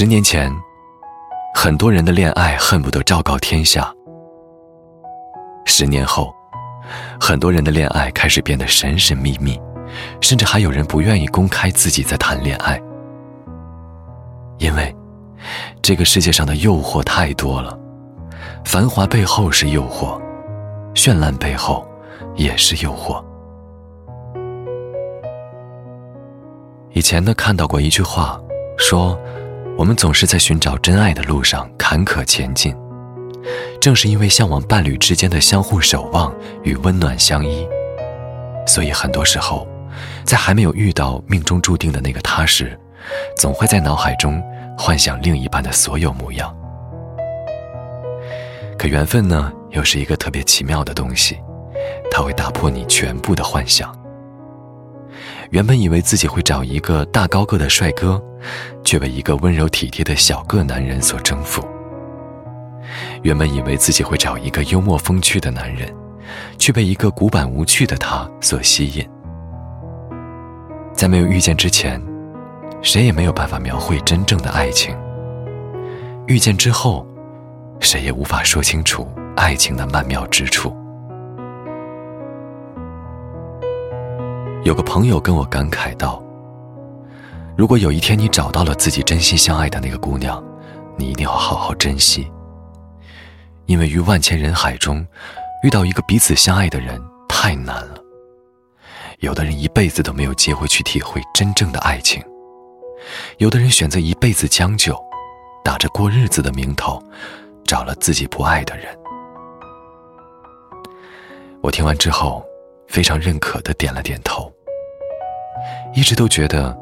十年前，很多人的恋爱恨不得昭告天下；十年后，很多人的恋爱开始变得神神秘秘，甚至还有人不愿意公开自己在谈恋爱，因为这个世界上的诱惑太多了。繁华背后是诱惑，绚烂背后也是诱惑。以前呢，看到过一句话，说我们总是在寻找真爱的路上坎坷前进，正是因为向往伴侣之间的相互守望与温暖相依，所以很多时候，在还没有遇到命中注定的那个他时，总会在脑海中幻想另一半的所有模样。可缘分呢，又是一个特别奇妙的东西，它会打破你全部的幻想。原本以为自己会找一个大高个的帅哥，却被一个温柔体贴的小个男人所征服。原本以为自己会找一个幽默风趣的男人，却被一个古板无趣的他所吸引。在没有遇见之前，谁也没有办法描绘真正的爱情。遇见之后。谁也无法说清楚爱情的曼妙之处。有个朋友跟我感慨道：“如果有一天你找到了自己真心相爱的那个姑娘，你一定要好好珍惜，因为于万千人海中，遇到一个彼此相爱的人太难了。有的人一辈子都没有机会去体会真正的爱情，有的人选择一辈子将就，打着过日子的名头。”找了自己不爱的人，我听完之后非常认可的点了点头。一直都觉得，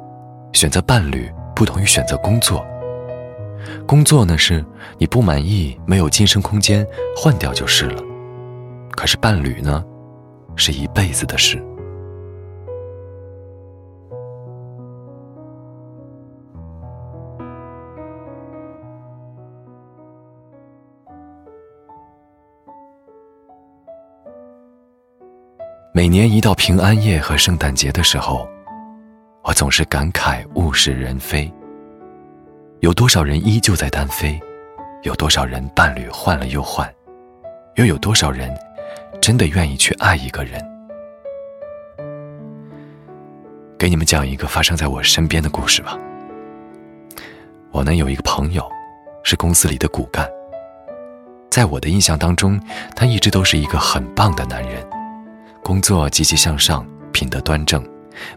选择伴侣不同于选择工作。工作呢是你不满意没有晋升空间，换掉就是了。可是伴侣呢，是一辈子的事。每年一到平安夜和圣诞节的时候，我总是感慨物是人非。有多少人依旧在单飞？有多少人伴侣换了又换？又有多少人真的愿意去爱一个人？给你们讲一个发生在我身边的故事吧。我呢有一个朋友，是公司里的骨干。在我的印象当中，他一直都是一个很棒的男人。工作积极向上，品德端正，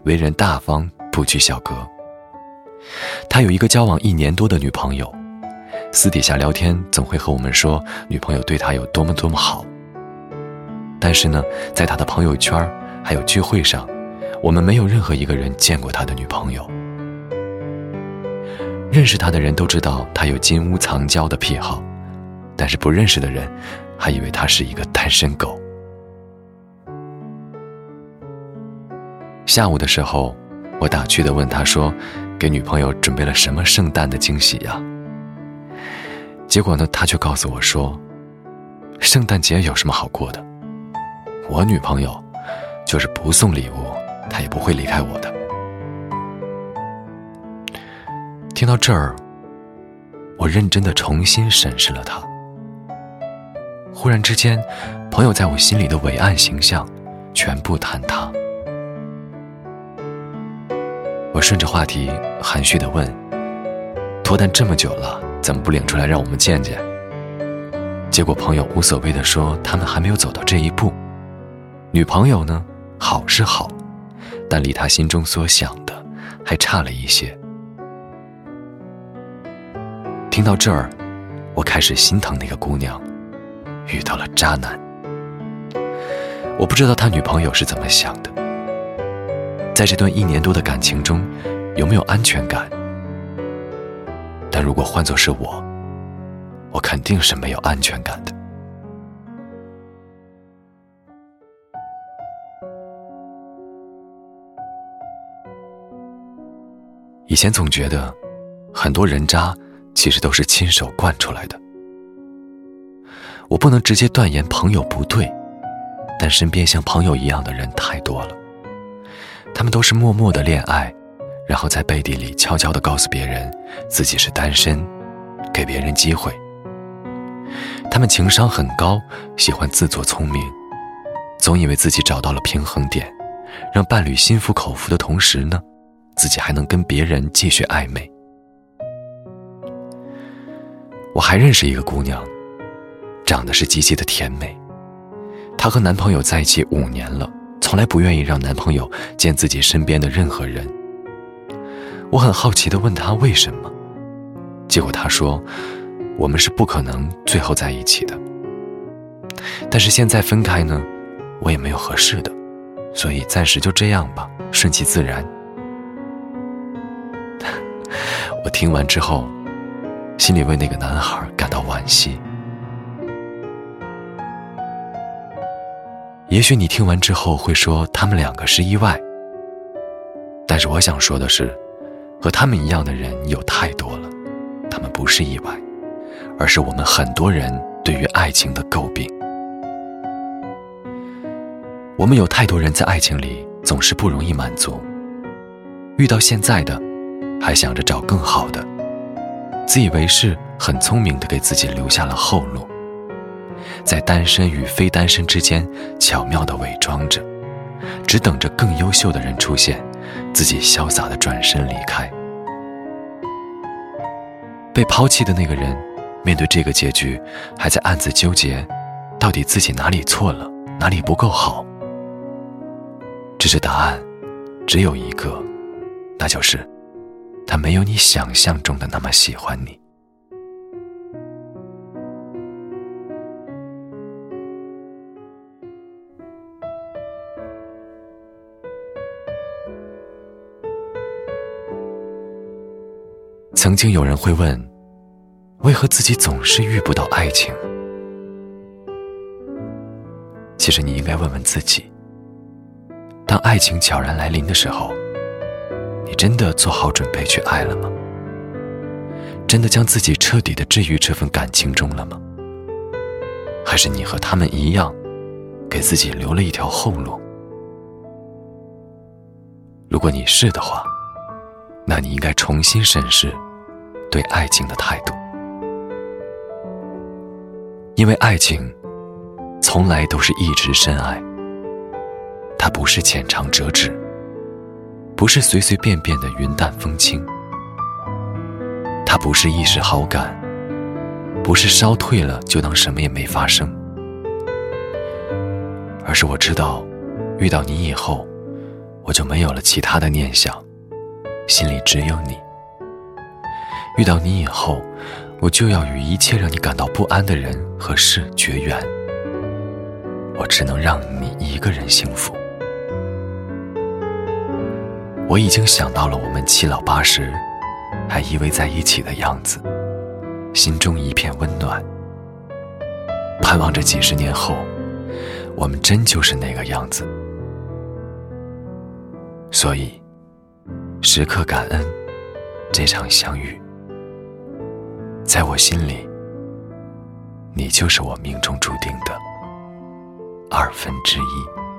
为人大方，不拘小格。他有一个交往一年多的女朋友，私底下聊天总会和我们说女朋友对他有多么多么好。但是呢，在他的朋友圈还有聚会上，我们没有任何一个人见过他的女朋友。认识他的人都知道他有金屋藏娇的癖好，但是不认识的人还以为他是一个单身狗。下午的时候，我打趣的问他说：“给女朋友准备了什么圣诞的惊喜呀？”结果呢，他却告诉我说：“圣诞节有什么好过的？我女朋友就是不送礼物，她也不会离开我的。”听到这儿，我认真的重新审视了他。忽然之间，朋友在我心里的伟岸形象全部坍塌。我顺着话题含蓄的问：“脱单这么久了，怎么不领出来让我们见见？”结果朋友无所谓的说：“他们还没有走到这一步。女朋友呢，好是好，但离他心中所想的还差了一些。”听到这儿，我开始心疼那个姑娘，遇到了渣男。我不知道他女朋友是怎么想的。在这段一年多的感情中，有没有安全感？但如果换作是我，我肯定是没有安全感的。以前总觉得，很多人渣其实都是亲手惯出来的。我不能直接断言朋友不对，但身边像朋友一样的人太多了。他们都是默默的恋爱，然后在背地里悄悄的告诉别人自己是单身，给别人机会。他们情商很高，喜欢自作聪明，总以为自己找到了平衡点，让伴侣心服口服的同时呢，自己还能跟别人继续暧昧。我还认识一个姑娘，长得是极其的甜美，她和男朋友在一起五年了，从来不愿意让男朋友见自己身边的任何人。我很好奇地问他为什么，结果他说。我们是不可能最后在一起的，但是现在分开呢，我也没有合适的，所以暂时就这样吧，顺其自然。我听完之后，心里为那个男孩感到惋惜。也许你听完之后会说他们两个是意外，但是我想说的是，和他们一样的人有太多了，他们不是意外。而是我们很多人对于爱情的诟病。我们有太多人在爱情里总是不容易满足，遇到现在的，还想着找更好的，自以为是，很聪明的给自己留下了后路，在单身与非单身之间巧妙的伪装着，只等着更优秀的人出现，自己潇洒的转身离开。被抛弃的那个人。面对这个结局，还在暗自纠结，到底自己哪里错了，哪里不够好？只是答案只有一个，那就是他没有你想象中的那么喜欢你。曾经有人会问。为何自己总是遇不到爱情？其实你应该问问自己：当爱情悄然来临的时候，你真的做好准备去爱了吗？真的将自己彻底的置于这份感情中了吗？还是你和他们一样，给自己留了一条后路？如果你是的话，你应该重新审视对爱情的态度。因为爱情，从来都是一直深爱。它不是浅尝辄止，不是随随便便的云淡风轻。它不是一时好感，不是烧退了就当什么也没发生。而是我知道，遇到你以后，我就没有了其他的念想，心里只有你。遇到你以后。我就要与一切让你感到不安的人和事绝缘，我只能让你一个人幸福。我已经想到了我们七老八十还依偎在一起的样子，心中一片温暖，盼望着几十年后，我们真就是那个样子。所以，时刻感恩这场相遇。在我心里，你就是我命中注定的二分之一。